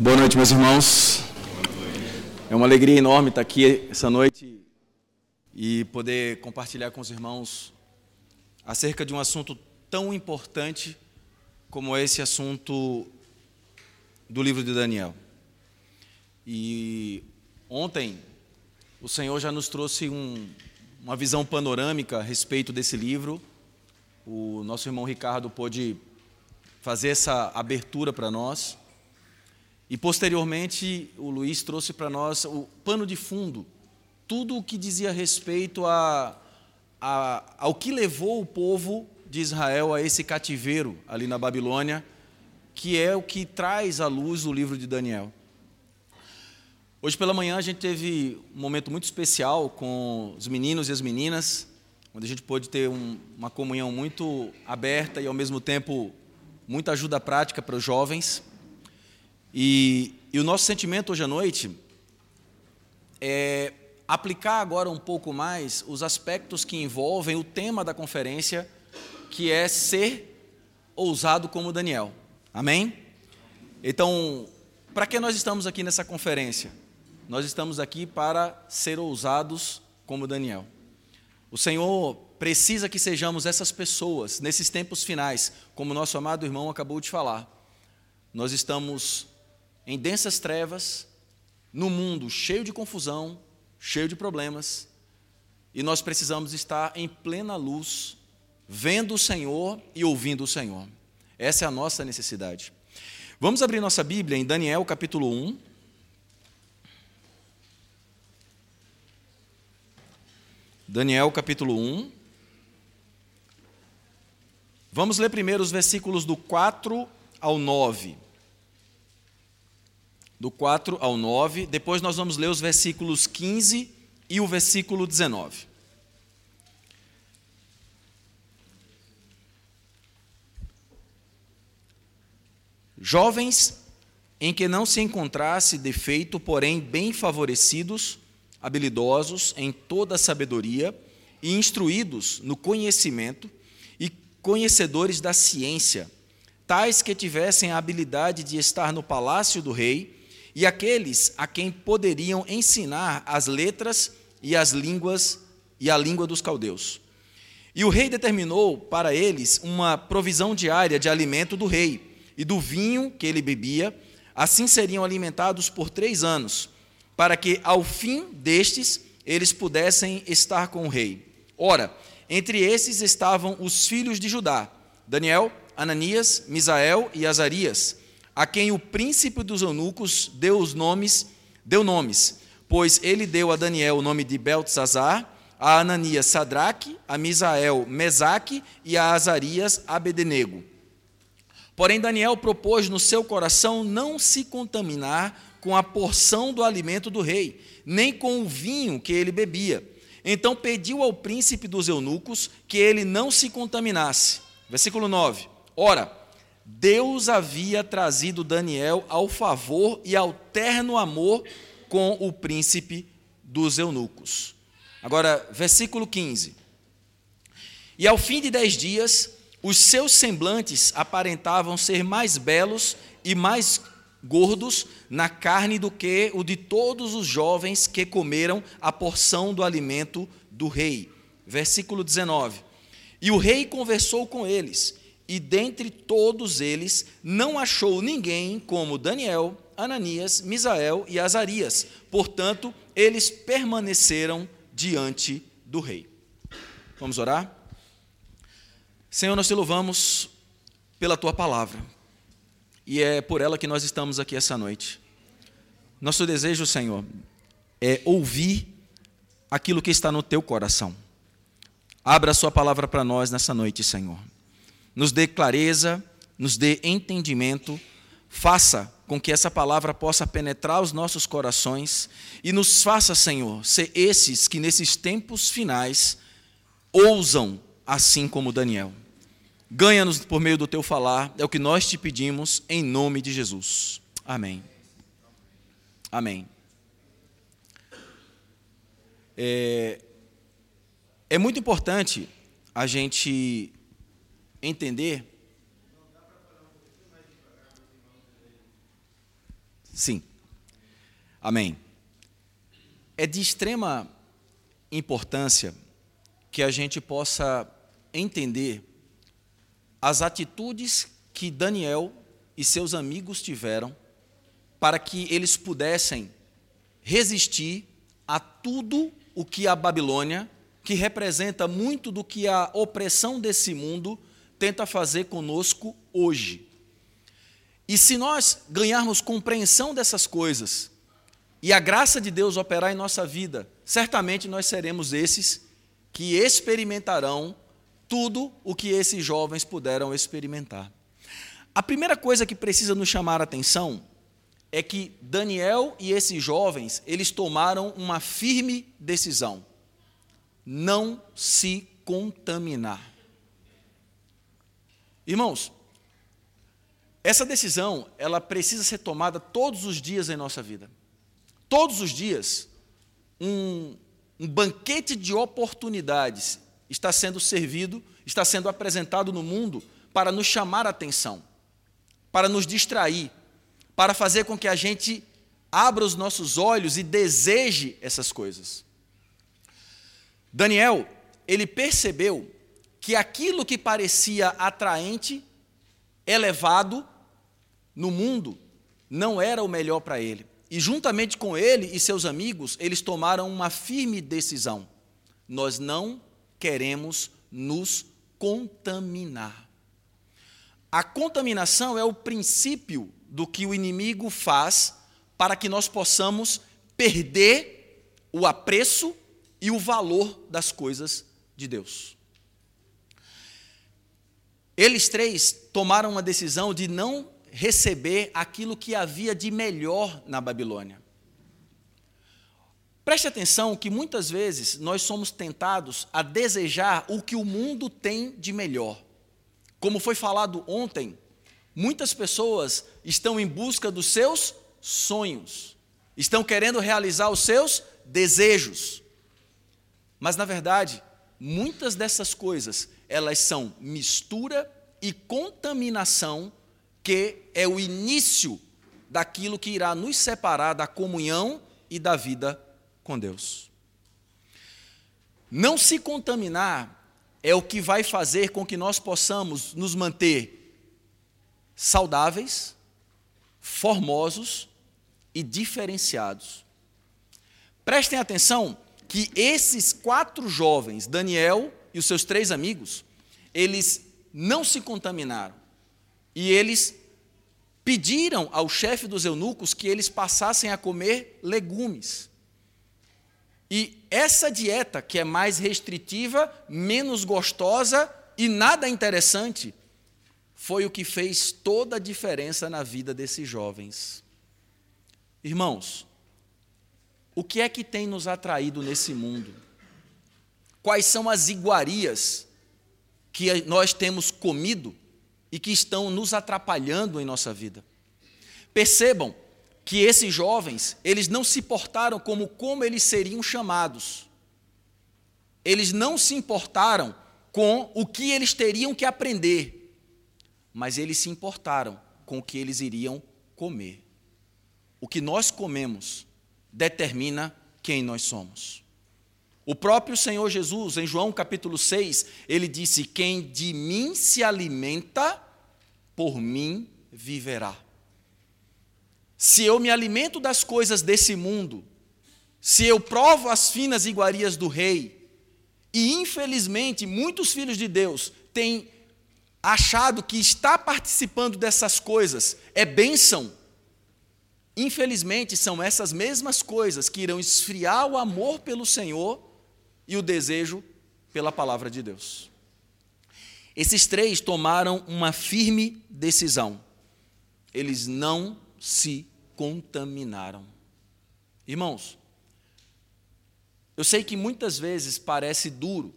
Boa noite, meus irmãos. É uma alegria enorme estar aqui essa noite e poder compartilhar com os irmãos acerca de um assunto tão importante como esse assunto do livro de Daniel. E ontem o Senhor já nos trouxe um, uma visão panorâmica a respeito desse livro. O nosso irmão Ricardo pôde fazer essa abertura para nós. E posteriormente, o Luiz trouxe para nós o pano de fundo, tudo o que dizia respeito a, a, ao que levou o povo de Israel a esse cativeiro ali na Babilônia, que é o que traz à luz o livro de Daniel. Hoje pela manhã a gente teve um momento muito especial com os meninos e as meninas, onde a gente pôde ter um, uma comunhão muito aberta e ao mesmo tempo muita ajuda prática para os jovens. E, e o nosso sentimento hoje à noite é aplicar agora um pouco mais os aspectos que envolvem o tema da conferência, que é ser ousado como Daniel. Amém? Então, para que nós estamos aqui nessa conferência? Nós estamos aqui para ser ousados como Daniel. O Senhor precisa que sejamos essas pessoas nesses tempos finais, como nosso amado irmão acabou de falar. Nós estamos em densas trevas, no mundo cheio de confusão, cheio de problemas, e nós precisamos estar em plena luz, vendo o Senhor e ouvindo o Senhor. Essa é a nossa necessidade. Vamos abrir nossa Bíblia em Daniel capítulo 1. Daniel capítulo 1. Vamos ler primeiro os versículos do 4 ao 9 do 4 ao 9. Depois nós vamos ler os versículos 15 e o versículo 19. Jovens em que não se encontrasse defeito, porém bem favorecidos, habilidosos em toda a sabedoria e instruídos no conhecimento e conhecedores da ciência, tais que tivessem a habilidade de estar no palácio do rei e aqueles a quem poderiam ensinar as letras e as línguas e a língua dos caldeus. E o rei determinou para eles uma provisão diária de alimento do rei e do vinho que ele bebia, assim seriam alimentados por três anos, para que ao fim destes eles pudessem estar com o rei. Ora, entre esses estavam os filhos de Judá: Daniel, Ananias, Misael e Azarias a quem o príncipe dos eunucos deu os nomes, deu nomes, pois ele deu a Daniel o nome de Beltzazar, a Ananias Sadraque, a Misael Mesaque e a Azarias Abednego. Porém Daniel propôs no seu coração não se contaminar com a porção do alimento do rei, nem com o vinho que ele bebia. Então pediu ao príncipe dos eunucos que ele não se contaminasse. Versículo 9. Ora, Deus havia trazido Daniel ao favor e ao terno amor com o príncipe dos eunucos. Agora, versículo 15. E ao fim de dez dias, os seus semblantes aparentavam ser mais belos e mais gordos na carne do que o de todos os jovens que comeram a porção do alimento do rei. Versículo 19. E o rei conversou com eles e dentre todos eles não achou ninguém como Daniel, Ananias, Misael e Azarias. Portanto, eles permaneceram diante do rei. Vamos orar? Senhor, nós te louvamos pela tua palavra. E é por ela que nós estamos aqui essa noite. Nosso desejo, Senhor, é ouvir aquilo que está no teu coração. Abra a sua palavra para nós nessa noite, Senhor nos dê clareza, nos dê entendimento, faça com que essa palavra possa penetrar os nossos corações e nos faça, Senhor, ser esses que nesses tempos finais ousam assim como Daniel. Ganha-nos por meio do teu falar, é o que nós te pedimos, em nome de Jesus. Amém. Amém. É, é muito importante a gente entender. Sim. Amém. É de extrema importância que a gente possa entender as atitudes que Daniel e seus amigos tiveram para que eles pudessem resistir a tudo o que a Babilônia, que representa muito do que a opressão desse mundo, tenta fazer conosco hoje. E se nós ganharmos compreensão dessas coisas e a graça de Deus operar em nossa vida, certamente nós seremos esses que experimentarão tudo o que esses jovens puderam experimentar. A primeira coisa que precisa nos chamar a atenção é que Daniel e esses jovens, eles tomaram uma firme decisão: não se contaminar. Irmãos, essa decisão, ela precisa ser tomada todos os dias em nossa vida. Todos os dias, um, um banquete de oportunidades está sendo servido, está sendo apresentado no mundo para nos chamar a atenção, para nos distrair, para fazer com que a gente abra os nossos olhos e deseje essas coisas. Daniel, ele percebeu que aquilo que parecia atraente, elevado no mundo, não era o melhor para ele. E juntamente com ele e seus amigos, eles tomaram uma firme decisão: nós não queremos nos contaminar. A contaminação é o princípio do que o inimigo faz para que nós possamos perder o apreço e o valor das coisas de Deus. Eles três tomaram uma decisão de não receber aquilo que havia de melhor na Babilônia. Preste atenção que muitas vezes nós somos tentados a desejar o que o mundo tem de melhor. Como foi falado ontem, muitas pessoas estão em busca dos seus sonhos, estão querendo realizar os seus desejos. Mas na verdade, muitas dessas coisas, elas são mistura e contaminação que é o início daquilo que irá nos separar da comunhão e da vida com Deus. Não se contaminar é o que vai fazer com que nós possamos nos manter saudáveis, formosos e diferenciados. Prestem atenção que esses quatro jovens, Daniel e os seus três amigos, eles não se contaminaram. E eles pediram ao chefe dos eunucos que eles passassem a comer legumes. E essa dieta, que é mais restritiva, menos gostosa e nada interessante, foi o que fez toda a diferença na vida desses jovens. Irmãos, o que é que tem nos atraído nesse mundo? Quais são as iguarias que nós temos comido e que estão nos atrapalhando em nossa vida? Percebam que esses jovens, eles não se portaram como como eles seriam chamados. Eles não se importaram com o que eles teriam que aprender, mas eles se importaram com o que eles iriam comer. O que nós comemos determina quem nós somos. O próprio Senhor Jesus, em João capítulo 6, ele disse: Quem de mim se alimenta, por mim viverá. Se eu me alimento das coisas desse mundo, se eu provo as finas iguarias do rei, e infelizmente muitos filhos de Deus têm achado que estar participando dessas coisas é bênção, infelizmente são essas mesmas coisas que irão esfriar o amor pelo Senhor e o desejo pela palavra de Deus. Esses três tomaram uma firme decisão. Eles não se contaminaram. Irmãos, eu sei que muitas vezes parece duro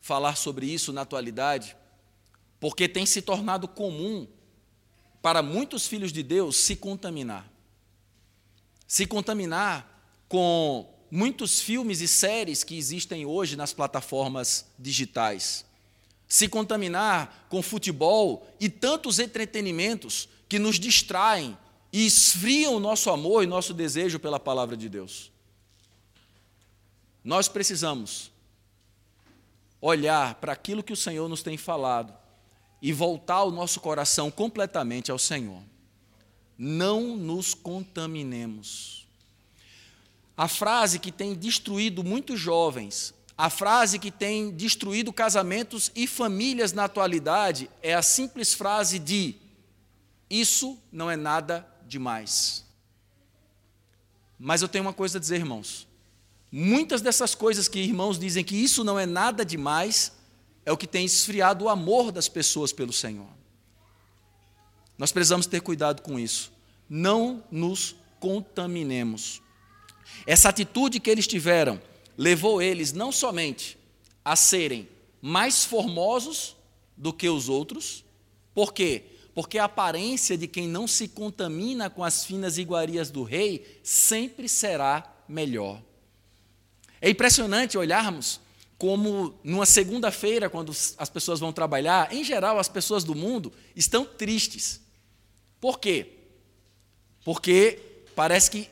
falar sobre isso na atualidade, porque tem se tornado comum para muitos filhos de Deus se contaminar. Se contaminar com muitos filmes e séries que existem hoje nas plataformas digitais. Se contaminar com futebol e tantos entretenimentos que nos distraem e esfriam o nosso amor e nosso desejo pela palavra de Deus. Nós precisamos olhar para aquilo que o Senhor nos tem falado e voltar o nosso coração completamente ao Senhor. Não nos contaminemos. A frase que tem destruído muitos jovens, a frase que tem destruído casamentos e famílias na atualidade é a simples frase de: Isso não é nada demais. Mas eu tenho uma coisa a dizer, irmãos. Muitas dessas coisas que irmãos dizem que isso não é nada demais, é o que tem esfriado o amor das pessoas pelo Senhor. Nós precisamos ter cuidado com isso. Não nos contaminemos. Essa atitude que eles tiveram levou eles não somente a serem mais formosos do que os outros, por quê? Porque a aparência de quem não se contamina com as finas iguarias do rei sempre será melhor. É impressionante olharmos como numa segunda-feira, quando as pessoas vão trabalhar, em geral as pessoas do mundo estão tristes. Por quê? Porque parece que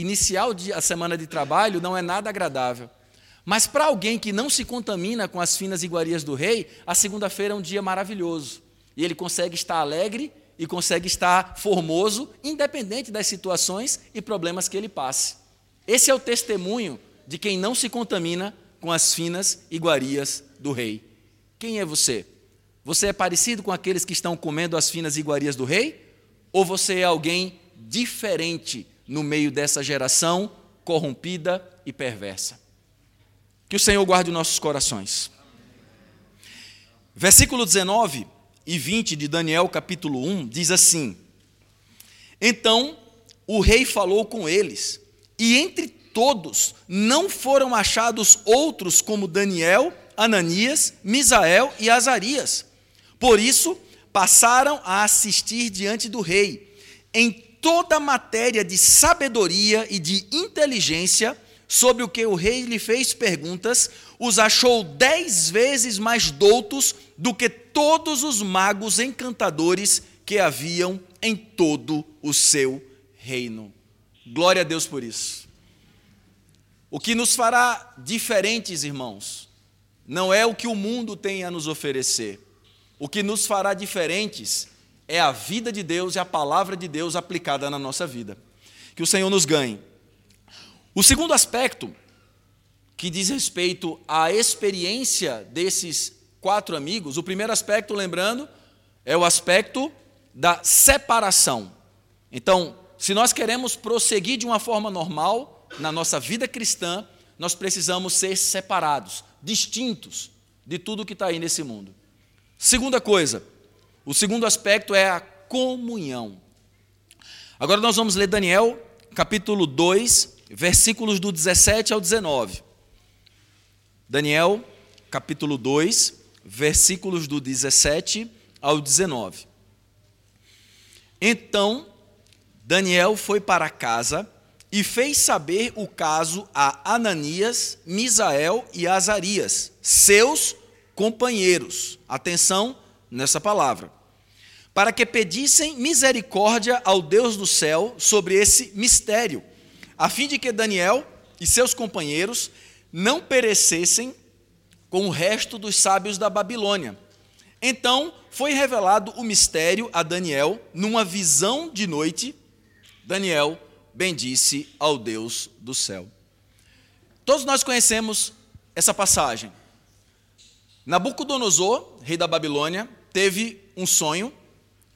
iniciar a semana de trabalho não é nada agradável. Mas para alguém que não se contamina com as finas iguarias do rei, a segunda-feira é um dia maravilhoso. E ele consegue estar alegre e consegue estar formoso, independente das situações e problemas que ele passe. Esse é o testemunho de quem não se contamina com as finas iguarias do rei. Quem é você? Você é parecido com aqueles que estão comendo as finas iguarias do rei? Ou você é alguém diferente no meio dessa geração corrompida e perversa. Que o Senhor guarde nossos corações. Versículo 19 e 20 de Daniel, capítulo 1, diz assim: Então o rei falou com eles, e entre todos não foram achados outros como Daniel, Ananias, Misael e Azarias. Por isso, passaram a assistir diante do rei. Em toda matéria de sabedoria e de inteligência, sobre o que o rei lhe fez perguntas, os achou dez vezes mais doutos do que todos os magos encantadores que haviam em todo o seu reino. Glória a Deus por isso. O que nos fará diferentes, irmãos, não é o que o mundo tem a nos oferecer. O que nos fará diferentes é a vida de Deus e a palavra de Deus aplicada na nossa vida. Que o Senhor nos ganhe. O segundo aspecto, que diz respeito à experiência desses quatro amigos, o primeiro aspecto, lembrando, é o aspecto da separação. Então, se nós queremos prosseguir de uma forma normal na nossa vida cristã, nós precisamos ser separados, distintos de tudo que está aí nesse mundo. Segunda coisa, o segundo aspecto é a comunhão. Agora nós vamos ler Daniel, capítulo 2, versículos do 17 ao 19. Daniel, capítulo 2, versículos do 17 ao 19. Então, Daniel foi para casa e fez saber o caso a Ananias, Misael e Azarias, seus companheiros. Atenção nessa palavra para que pedissem misericórdia ao Deus do céu sobre esse mistério, a fim de que Daniel e seus companheiros não perecessem com o resto dos sábios da Babilônia. Então foi revelado o mistério a Daniel numa visão de noite. Daniel bendisse ao Deus do céu. Todos nós conhecemos essa passagem. Nabucodonosor, rei da Babilônia, teve um sonho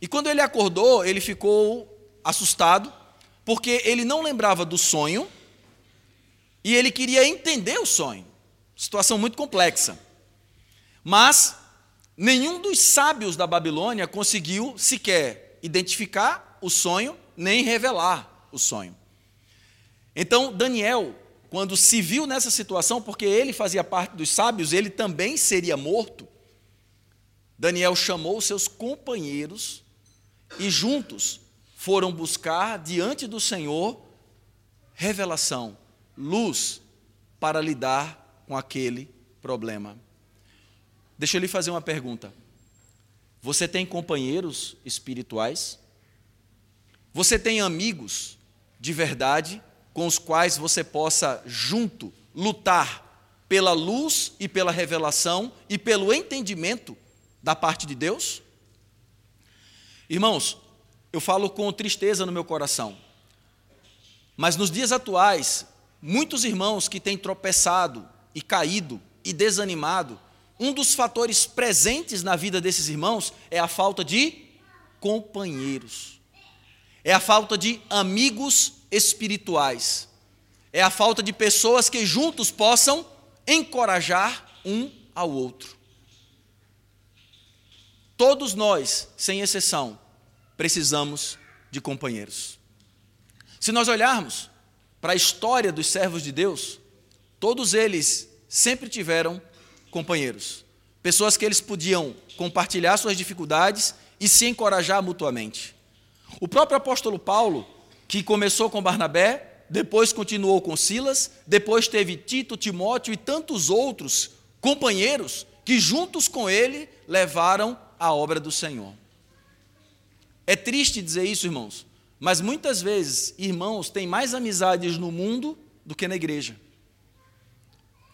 e quando ele acordou, ele ficou assustado, porque ele não lembrava do sonho e ele queria entender o sonho. Situação muito complexa. Mas nenhum dos sábios da Babilônia conseguiu sequer identificar o sonho nem revelar o sonho. Então, Daniel, quando se viu nessa situação, porque ele fazia parte dos sábios, ele também seria morto. Daniel chamou seus companheiros e juntos foram buscar diante do Senhor revelação, luz para lidar com aquele problema. Deixa eu lhe fazer uma pergunta. Você tem companheiros espirituais? Você tem amigos de verdade com os quais você possa junto lutar pela luz e pela revelação e pelo entendimento da parte de Deus? Irmãos, eu falo com tristeza no meu coração, mas nos dias atuais, muitos irmãos que têm tropeçado e caído e desanimado, um dos fatores presentes na vida desses irmãos é a falta de companheiros, é a falta de amigos espirituais, é a falta de pessoas que juntos possam encorajar um ao outro. Todos nós, sem exceção, precisamos de companheiros. Se nós olharmos para a história dos servos de Deus, todos eles sempre tiveram companheiros, pessoas que eles podiam compartilhar suas dificuldades e se encorajar mutuamente. O próprio apóstolo Paulo, que começou com Barnabé, depois continuou com Silas, depois teve Tito, Timóteo e tantos outros companheiros que juntos com ele levaram a obra do Senhor. É triste dizer isso, irmãos, mas muitas vezes irmãos têm mais amizades no mundo do que na igreja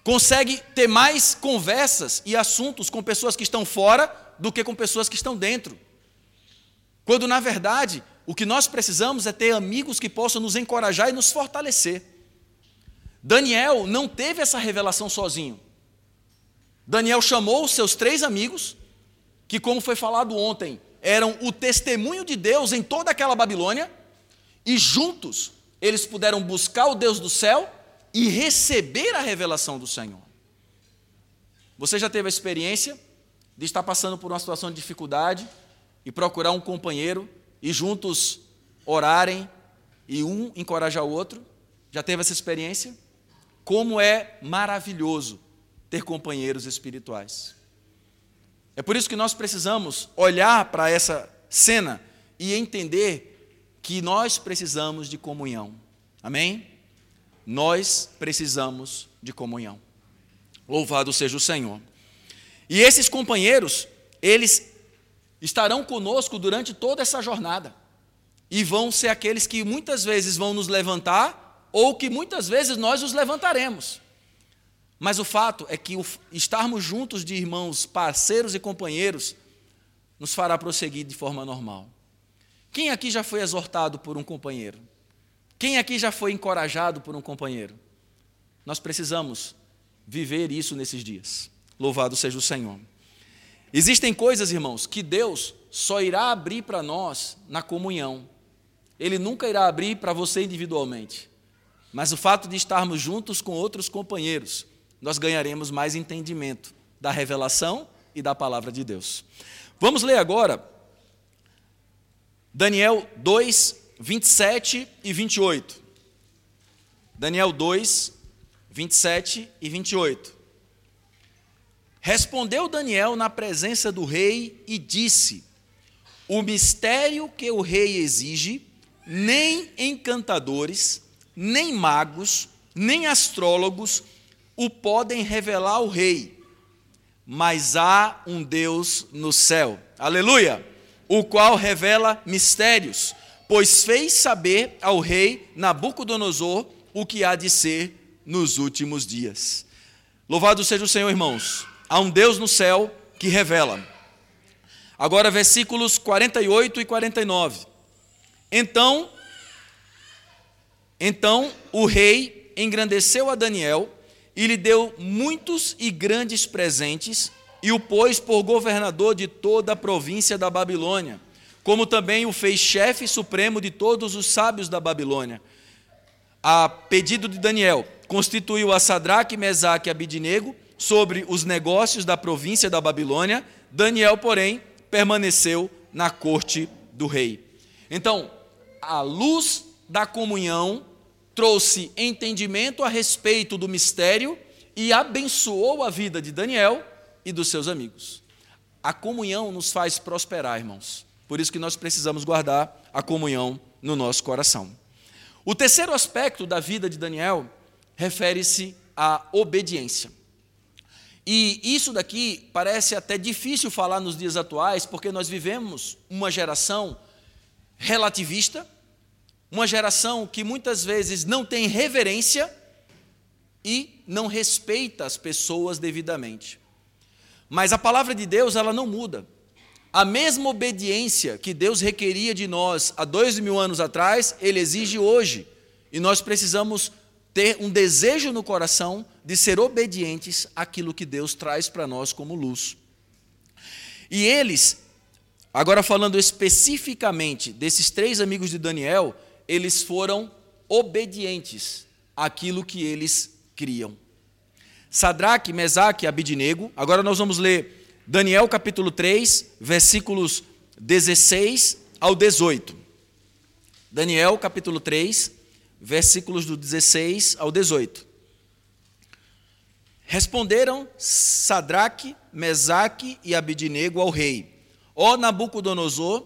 consegue ter mais conversas e assuntos com pessoas que estão fora do que com pessoas que estão dentro. Quando, na verdade, o que nós precisamos é ter amigos que possam nos encorajar e nos fortalecer. Daniel não teve essa revelação sozinho. Daniel chamou os seus três amigos, que, como foi falado ontem, eram o testemunho de Deus em toda aquela Babilônia, e juntos eles puderam buscar o Deus do céu e receber a revelação do Senhor. Você já teve a experiência de estar passando por uma situação de dificuldade e procurar um companheiro e juntos orarem e um encorajar o outro? Já teve essa experiência? Como é maravilhoso ter companheiros espirituais. É por isso que nós precisamos olhar para essa cena e entender que nós precisamos de comunhão. Amém? nós precisamos de comunhão. Louvado seja o Senhor. E esses companheiros, eles estarão conosco durante toda essa jornada. E vão ser aqueles que muitas vezes vão nos levantar, ou que muitas vezes nós os levantaremos. Mas o fato é que estarmos juntos de irmãos, parceiros e companheiros, nos fará prosseguir de forma normal. Quem aqui já foi exortado por um companheiro? Quem aqui já foi encorajado por um companheiro? Nós precisamos viver isso nesses dias. Louvado seja o Senhor. Existem coisas, irmãos, que Deus só irá abrir para nós na comunhão. Ele nunca irá abrir para você individualmente. Mas o fato de estarmos juntos com outros companheiros, nós ganharemos mais entendimento da revelação e da palavra de Deus. Vamos ler agora Daniel 2, 27 e 28. Daniel 2, 27 e 28. Respondeu Daniel na presença do rei e disse: O mistério que o rei exige, nem encantadores, nem magos, nem astrólogos o podem revelar ao rei, mas há um Deus no céu. Aleluia! O qual revela mistérios pois fez saber ao rei Nabucodonosor o que há de ser nos últimos dias. Louvado seja o Senhor, irmãos. Há um Deus no céu que revela. Agora, versículos 48 e 49. Então, então o rei engrandeceu a Daniel e lhe deu muitos e grandes presentes e o pôs por governador de toda a província da Babilônia como também o fez chefe supremo de todos os sábios da Babilônia. A pedido de Daniel, constituiu a Sadraque, Mesaque e Abidinego sobre os negócios da província da Babilônia. Daniel, porém, permaneceu na corte do rei. Então, a luz da comunhão trouxe entendimento a respeito do mistério e abençoou a vida de Daniel e dos seus amigos. A comunhão nos faz prosperar, irmãos. Por isso que nós precisamos guardar a comunhão no nosso coração. O terceiro aspecto da vida de Daniel refere-se à obediência. E isso daqui parece até difícil falar nos dias atuais, porque nós vivemos uma geração relativista, uma geração que muitas vezes não tem reverência e não respeita as pessoas devidamente. Mas a palavra de Deus, ela não muda. A mesma obediência que Deus requeria de nós há dois mil anos atrás, Ele exige hoje. E nós precisamos ter um desejo no coração de ser obedientes àquilo que Deus traz para nós como luz. E eles, agora falando especificamente desses três amigos de Daniel, eles foram obedientes àquilo que eles criam. Sadraque, Mesaque e Abidinego. Agora nós vamos ler Daniel capítulo 3, versículos 16 ao 18. Daniel capítulo 3, versículos do 16 ao 18. Responderam Sadraque, Mesaque e Abidinego ao rei: Ó Nabucodonosor,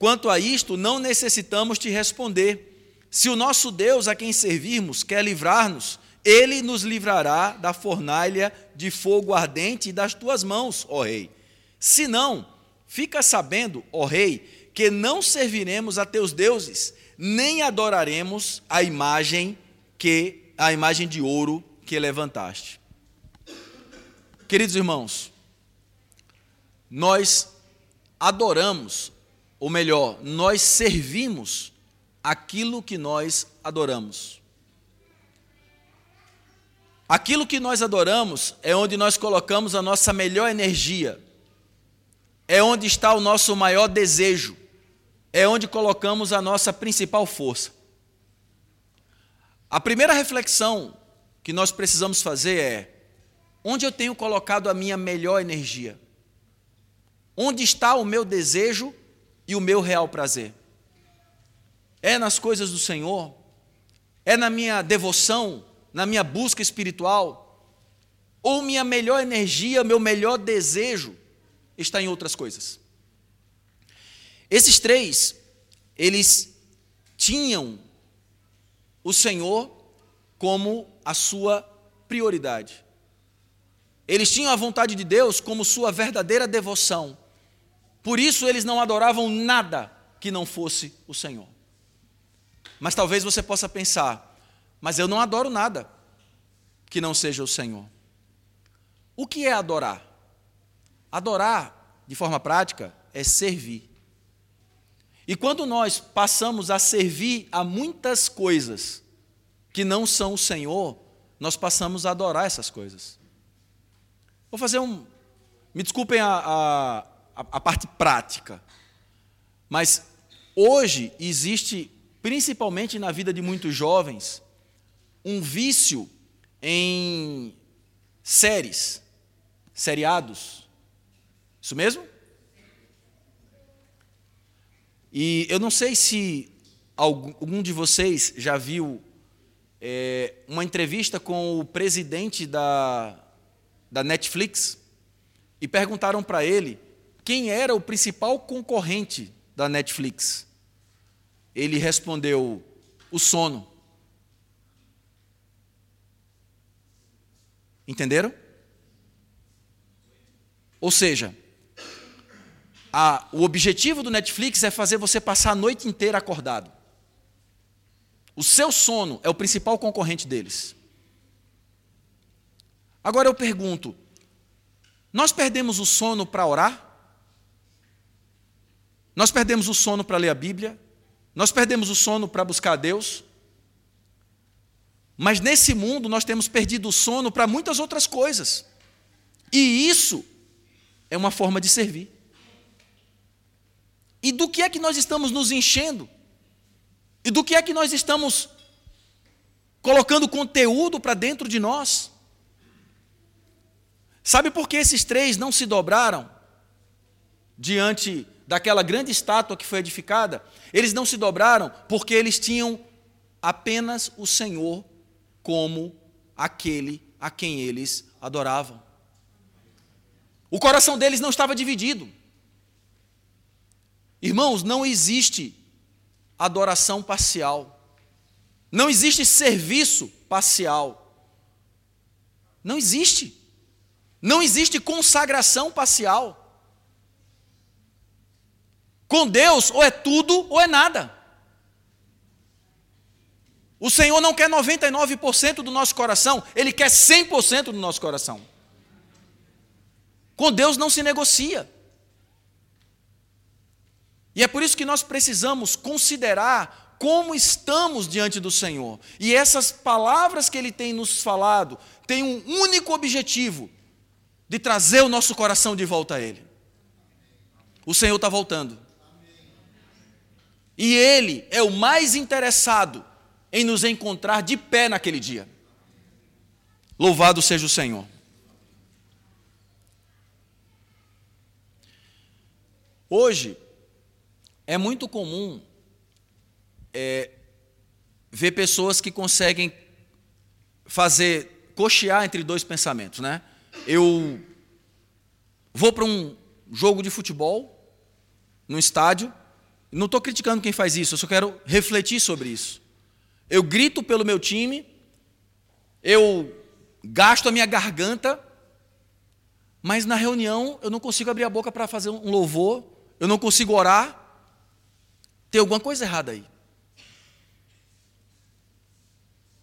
quanto a isto não necessitamos te responder. Se o nosso Deus a quem servirmos quer livrar-nos, ele nos livrará da fornalha de fogo ardente das tuas mãos, ó rei. Se não, fica sabendo, ó rei, que não serviremos a teus deuses, nem adoraremos a imagem que a imagem de ouro que levantaste. Queridos irmãos, nós adoramos, ou melhor, nós servimos aquilo que nós adoramos. Aquilo que nós adoramos é onde nós colocamos a nossa melhor energia, é onde está o nosso maior desejo, é onde colocamos a nossa principal força. A primeira reflexão que nós precisamos fazer é: onde eu tenho colocado a minha melhor energia? Onde está o meu desejo e o meu real prazer? É nas coisas do Senhor? É na minha devoção na minha busca espiritual, ou minha melhor energia, meu melhor desejo está em outras coisas. Esses três, eles tinham o Senhor como a sua prioridade. Eles tinham a vontade de Deus como sua verdadeira devoção. Por isso eles não adoravam nada que não fosse o Senhor. Mas talvez você possa pensar, mas eu não adoro nada que não seja o Senhor. O que é adorar? Adorar, de forma prática, é servir. E quando nós passamos a servir a muitas coisas que não são o Senhor, nós passamos a adorar essas coisas. Vou fazer um. Me desculpem a, a, a parte prática, mas hoje existe, principalmente na vida de muitos jovens, um vício em séries, seriados. Isso mesmo? E eu não sei se algum de vocês já viu é, uma entrevista com o presidente da, da Netflix e perguntaram para ele quem era o principal concorrente da Netflix. Ele respondeu: o sono. Entenderam? Ou seja, a, o objetivo do Netflix é fazer você passar a noite inteira acordado. O seu sono é o principal concorrente deles. Agora eu pergunto: nós perdemos o sono para orar? Nós perdemos o sono para ler a Bíblia? Nós perdemos o sono para buscar a Deus? Mas nesse mundo nós temos perdido o sono para muitas outras coisas. E isso é uma forma de servir. E do que é que nós estamos nos enchendo? E do que é que nós estamos colocando conteúdo para dentro de nós? Sabe por que esses três não se dobraram diante daquela grande estátua que foi edificada? Eles não se dobraram porque eles tinham apenas o Senhor como aquele a quem eles adoravam. O coração deles não estava dividido. Irmãos, não existe adoração parcial. Não existe serviço parcial. Não existe. Não existe consagração parcial. Com Deus, ou é tudo ou é nada. O Senhor não quer 99% do nosso coração, Ele quer 100% do nosso coração. Com Deus não se negocia. E é por isso que nós precisamos considerar como estamos diante do Senhor. E essas palavras que Ele tem nos falado têm um único objetivo: de trazer o nosso coração de volta a Ele. O Senhor está voltando. E Ele é o mais interessado em nos encontrar de pé naquele dia. Louvado seja o Senhor. Hoje, é muito comum é, ver pessoas que conseguem fazer, cochear entre dois pensamentos, né? Eu vou para um jogo de futebol, no estádio, não estou criticando quem faz isso, eu só quero refletir sobre isso. Eu grito pelo meu time, eu gasto a minha garganta, mas na reunião eu não consigo abrir a boca para fazer um louvor, eu não consigo orar. Tem alguma coisa errada aí.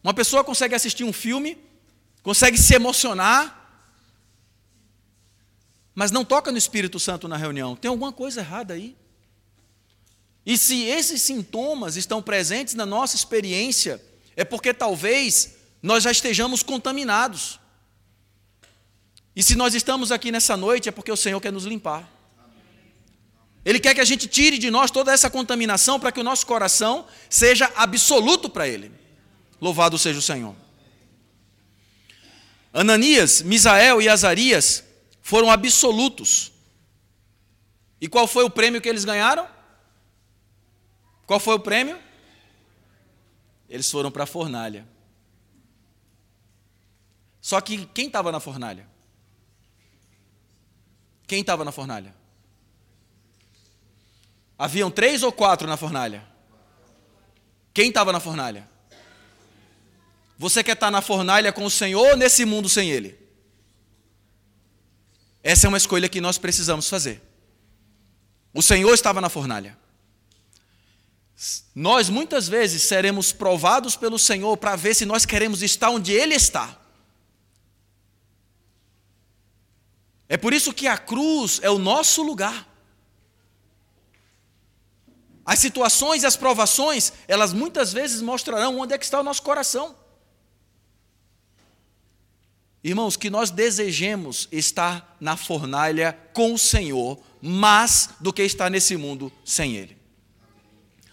Uma pessoa consegue assistir um filme, consegue se emocionar, mas não toca no Espírito Santo na reunião. Tem alguma coisa errada aí. E se esses sintomas estão presentes na nossa experiência, é porque talvez nós já estejamos contaminados. E se nós estamos aqui nessa noite, é porque o Senhor quer nos limpar. Ele quer que a gente tire de nós toda essa contaminação para que o nosso coração seja absoluto para Ele. Louvado seja o Senhor. Ananias, Misael e Azarias foram absolutos. E qual foi o prêmio que eles ganharam? Qual foi o prêmio? Eles foram para a fornalha. Só que quem estava na fornalha? Quem estava na fornalha? Haviam três ou quatro na fornalha? Quem estava na fornalha? Você quer estar na fornalha com o Senhor ou nesse mundo sem Ele? Essa é uma escolha que nós precisamos fazer. O Senhor estava na fornalha. Nós muitas vezes seremos provados pelo Senhor para ver se nós queremos estar onde Ele está. É por isso que a cruz é o nosso lugar. As situações e as provações, elas muitas vezes mostrarão onde é que está o nosso coração. Irmãos, que nós desejemos estar na fornalha com o Senhor, mais do que estar nesse mundo sem Ele.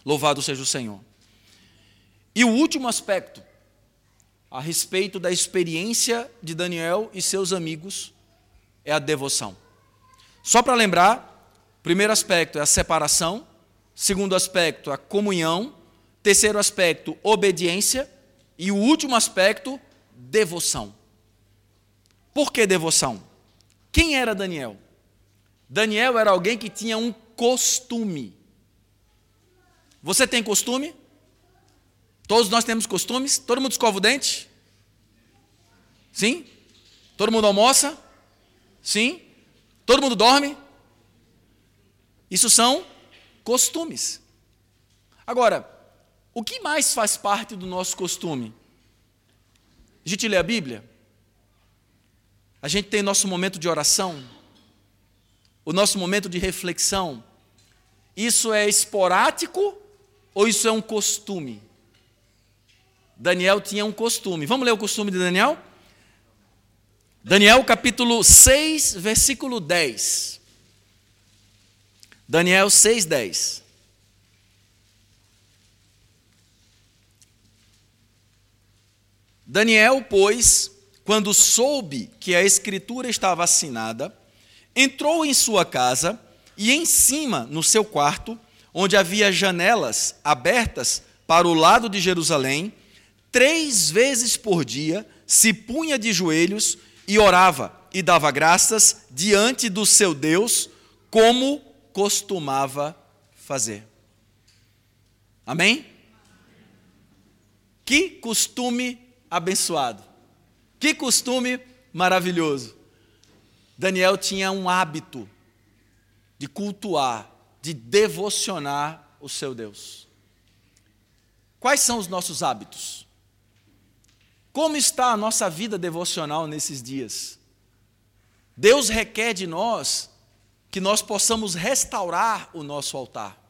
Louvado seja o Senhor. E o último aspecto, a respeito da experiência de Daniel e seus amigos, é a devoção. Só para lembrar, primeiro aspecto é a separação, segundo aspecto, a comunhão, terceiro aspecto, obediência, e o último aspecto, devoção. Por que devoção? Quem era Daniel? Daniel era alguém que tinha um costume. Você tem costume? Todos nós temos costumes? Todo mundo escova o dente? Sim? Todo mundo almoça? Sim? Todo mundo dorme? Isso são costumes. Agora, o que mais faz parte do nosso costume? A gente lê a Bíblia? A gente tem nosso momento de oração, o nosso momento de reflexão. Isso é esporádico ou isso é um costume? Daniel tinha um costume. Vamos ler o costume de Daniel? Daniel capítulo 6, versículo 10. Daniel 6, 10. Daniel, pois, quando soube que a escritura estava assinada, entrou em sua casa e em cima, no seu quarto, onde havia janelas abertas para o lado de Jerusalém, três vezes por dia se punha de joelhos e orava e dava graças diante do seu Deus, como costumava fazer. Amém? Que costume abençoado. Que costume maravilhoso. Daniel tinha um hábito de cultuar, de devocionar o seu Deus. quais são os nossos hábitos? Como está a nossa vida devocional nesses dias? Deus requer de nós que nós possamos restaurar o nosso altar.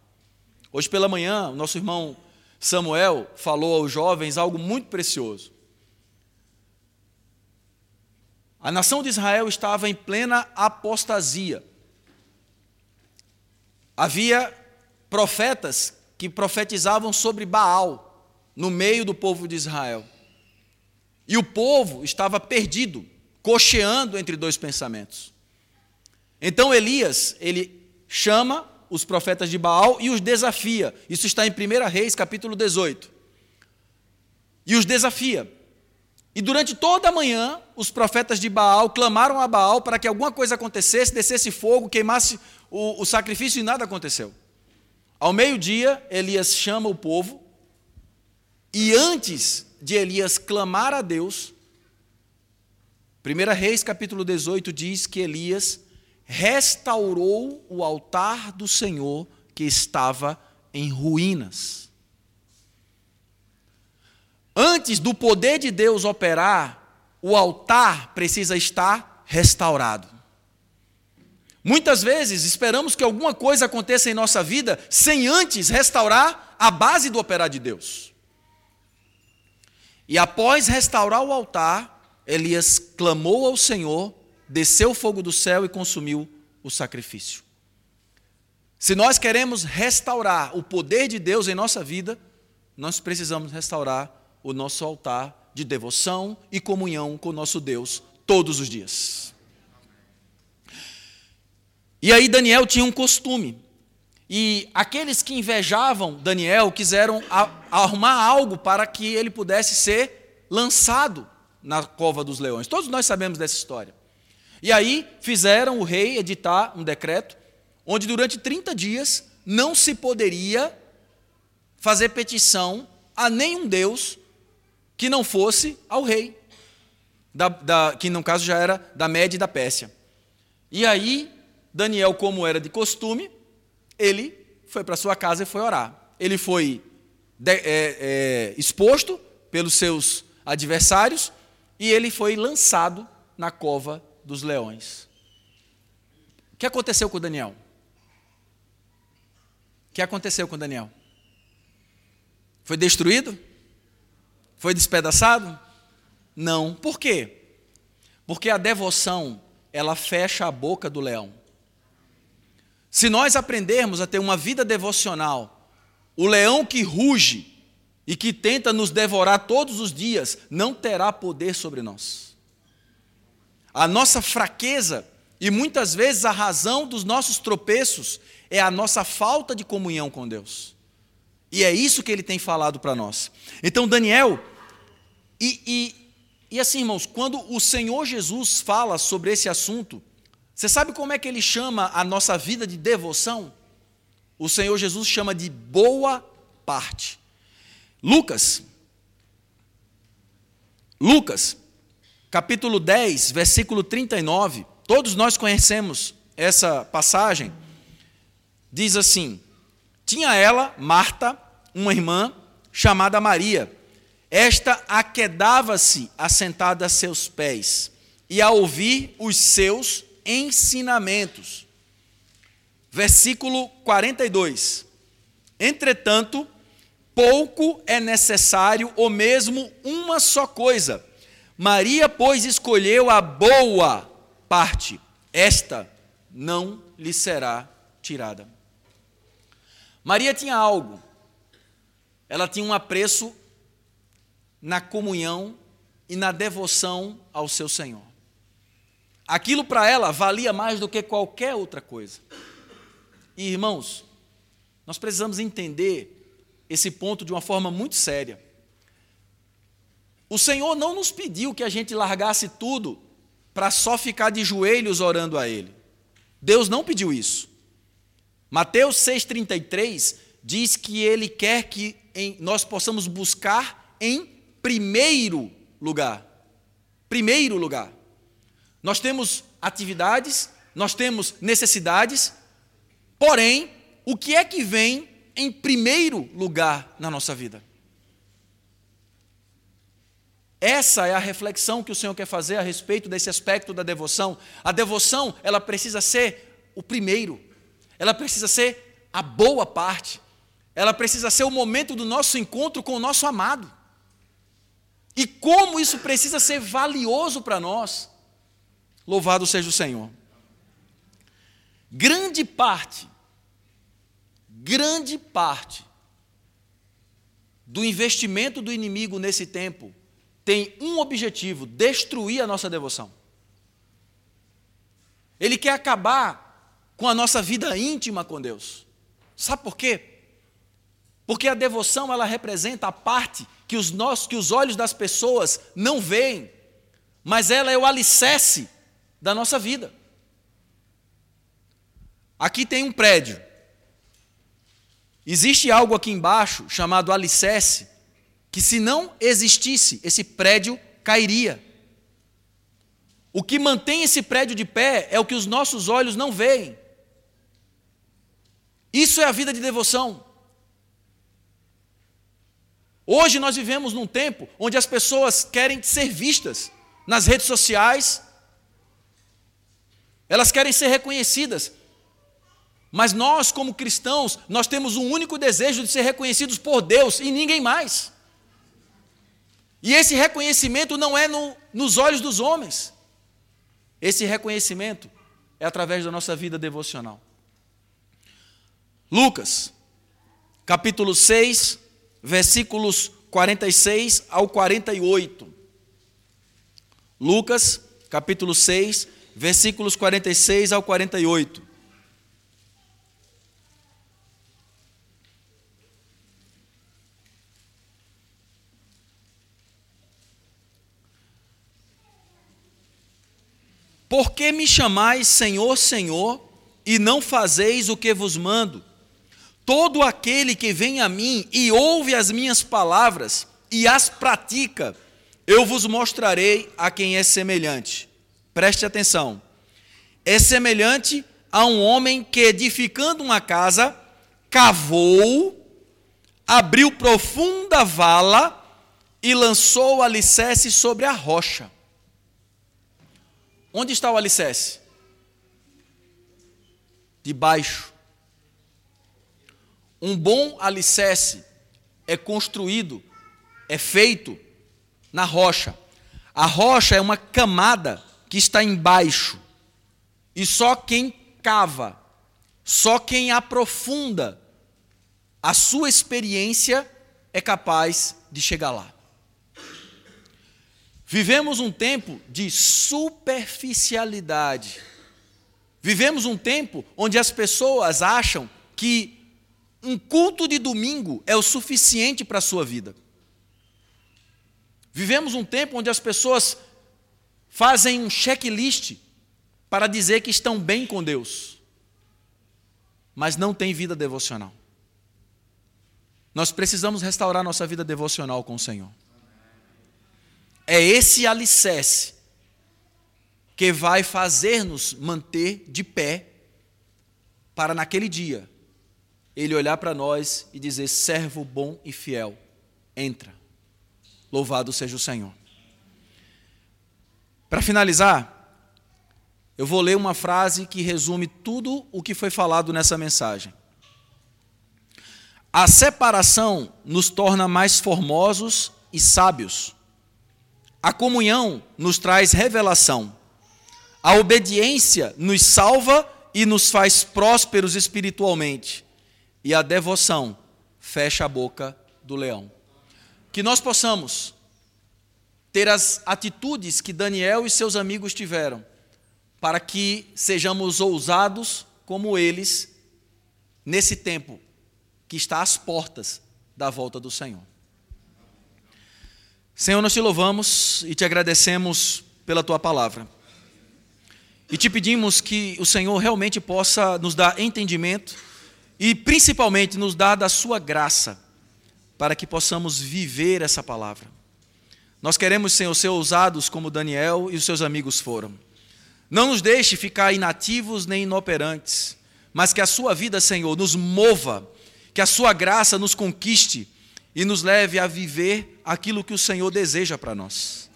Hoje pela manhã, o nosso irmão Samuel falou aos jovens algo muito precioso. A nação de Israel estava em plena apostasia. Havia profetas que profetizavam sobre Baal no meio do povo de Israel. E o povo estava perdido, cocheando entre dois pensamentos. Então Elias, ele chama os profetas de Baal e os desafia. Isso está em 1 Reis, capítulo 18. E os desafia. E durante toda a manhã, os profetas de Baal clamaram a Baal para que alguma coisa acontecesse, descesse fogo, queimasse o, o sacrifício e nada aconteceu. Ao meio-dia, Elias chama o povo e antes de Elias clamar a Deus, 1 Reis capítulo 18 diz que Elias restaurou o altar do Senhor que estava em ruínas. Antes do poder de Deus operar, o altar precisa estar restaurado. Muitas vezes esperamos que alguma coisa aconteça em nossa vida sem antes restaurar a base do operar de Deus. E após restaurar o altar, Elias clamou ao Senhor, desceu o fogo do céu e consumiu o sacrifício. Se nós queremos restaurar o poder de Deus em nossa vida, nós precisamos restaurar o nosso altar de devoção e comunhão com o nosso Deus todos os dias. E aí Daniel tinha um costume. E aqueles que invejavam Daniel quiseram arrumar algo para que ele pudesse ser lançado na cova dos leões. Todos nós sabemos dessa história. E aí fizeram o rei editar um decreto onde durante 30 dias não se poderia fazer petição a nenhum deus que não fosse ao rei, da, da, que no caso já era da Média e da Pérsia. E aí, Daniel, como era de costume, ele foi para sua casa e foi orar. Ele foi de, é, é, exposto pelos seus adversários e ele foi lançado na cova dos leões. O que aconteceu com Daniel? O que aconteceu com Daniel? Foi destruído? Foi despedaçado? Não. Por quê? Porque a devoção, ela fecha a boca do leão. Se nós aprendermos a ter uma vida devocional, o leão que ruge e que tenta nos devorar todos os dias não terá poder sobre nós. A nossa fraqueza e muitas vezes a razão dos nossos tropeços é a nossa falta de comunhão com Deus. E é isso que ele tem falado para nós. Então, Daniel, e, e, e assim, irmãos, quando o Senhor Jesus fala sobre esse assunto, você sabe como é que ele chama a nossa vida de devoção? O Senhor Jesus chama de boa parte. Lucas, Lucas, capítulo 10, versículo 39, todos nós conhecemos essa passagem, diz assim: Tinha ela, Marta, uma irmã, chamada Maria, esta aquedava-se assentada a seus pés e a ouvir os seus ensinamentos. Versículo 42. Entretanto, pouco é necessário, ou mesmo uma só coisa. Maria, pois, escolheu a boa parte, esta não lhe será tirada. Maria tinha algo, ela tinha um apreço na comunhão e na devoção ao seu Senhor. Aquilo para ela valia mais do que qualquer outra coisa. E irmãos, nós precisamos entender esse ponto de uma forma muito séria. O Senhor não nos pediu que a gente largasse tudo para só ficar de joelhos orando a Ele. Deus não pediu isso. Mateus 6,33 diz que Ele quer que nós possamos buscar em primeiro lugar. Primeiro lugar. Nós temos atividades, nós temos necessidades, porém, o que é que vem em primeiro lugar na nossa vida? Essa é a reflexão que o Senhor quer fazer a respeito desse aspecto da devoção. A devoção, ela precisa ser o primeiro. Ela precisa ser a boa parte. Ela precisa ser o momento do nosso encontro com o nosso amado. E como isso precisa ser valioso para nós. Louvado seja o Senhor. Grande parte, grande parte do investimento do inimigo nesse tempo tem um objetivo: destruir a nossa devoção. Ele quer acabar com a nossa vida íntima com Deus. Sabe por quê? Porque a devoção ela representa a parte que os nossos, que os olhos das pessoas não veem, mas ela é o alicerce da nossa vida. Aqui tem um prédio. Existe algo aqui embaixo chamado alicerce, que se não existisse, esse prédio cairia. O que mantém esse prédio de pé é o que os nossos olhos não veem. Isso é a vida de devoção. Hoje nós vivemos num tempo onde as pessoas querem ser vistas nas redes sociais, elas querem ser reconhecidas. Mas nós, como cristãos, nós temos um único desejo de ser reconhecidos por Deus e ninguém mais. E esse reconhecimento não é no, nos olhos dos homens. Esse reconhecimento é através da nossa vida devocional. Lucas, capítulo 6, versículos 46 ao 48. Lucas, capítulo 6, versículos 46 ao 48. Por que me chamais Senhor, Senhor, e não fazeis o que vos mando? Todo aquele que vem a mim e ouve as minhas palavras e as pratica, eu vos mostrarei a quem é semelhante. Preste atenção. É semelhante a um homem que, edificando uma casa, cavou, abriu profunda vala e lançou o alicerce sobre a rocha. Onde está o alicerce? Debaixo. Um bom alicerce é construído, é feito na rocha. A rocha é uma camada que está embaixo. E só quem cava, só quem aprofunda a sua experiência é capaz de chegar lá. Vivemos um tempo de superficialidade. Vivemos um tempo onde as pessoas acham que um culto de domingo é o suficiente para a sua vida. Vivemos um tempo onde as pessoas fazem um checklist para dizer que estão bem com Deus, mas não têm vida devocional. Nós precisamos restaurar nossa vida devocional com o Senhor. É esse alicerce que vai fazer-nos manter de pé para naquele dia ele olhar para nós e dizer: servo bom e fiel, entra. Louvado seja o Senhor. Para finalizar, eu vou ler uma frase que resume tudo o que foi falado nessa mensagem. A separação nos torna mais formosos e sábios. A comunhão nos traz revelação. A obediência nos salva e nos faz prósperos espiritualmente e a devoção fecha a boca do leão. Que nós possamos ter as atitudes que Daniel e seus amigos tiveram, para que sejamos ousados como eles nesse tempo que está às portas da volta do Senhor. Senhor, nós te louvamos e te agradecemos pela tua palavra. E te pedimos que o Senhor realmente possa nos dar entendimento e principalmente nos dá da sua graça para que possamos viver essa palavra. Nós queremos, Senhor, ser ousados como Daniel e os seus amigos foram. Não nos deixe ficar inativos nem inoperantes, mas que a sua vida, Senhor, nos mova, que a sua graça nos conquiste e nos leve a viver aquilo que o Senhor deseja para nós.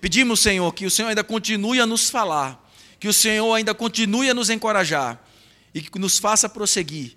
Pedimos, Senhor, que o Senhor ainda continue a nos falar, que o Senhor ainda continue a nos encorajar e que nos faça prosseguir,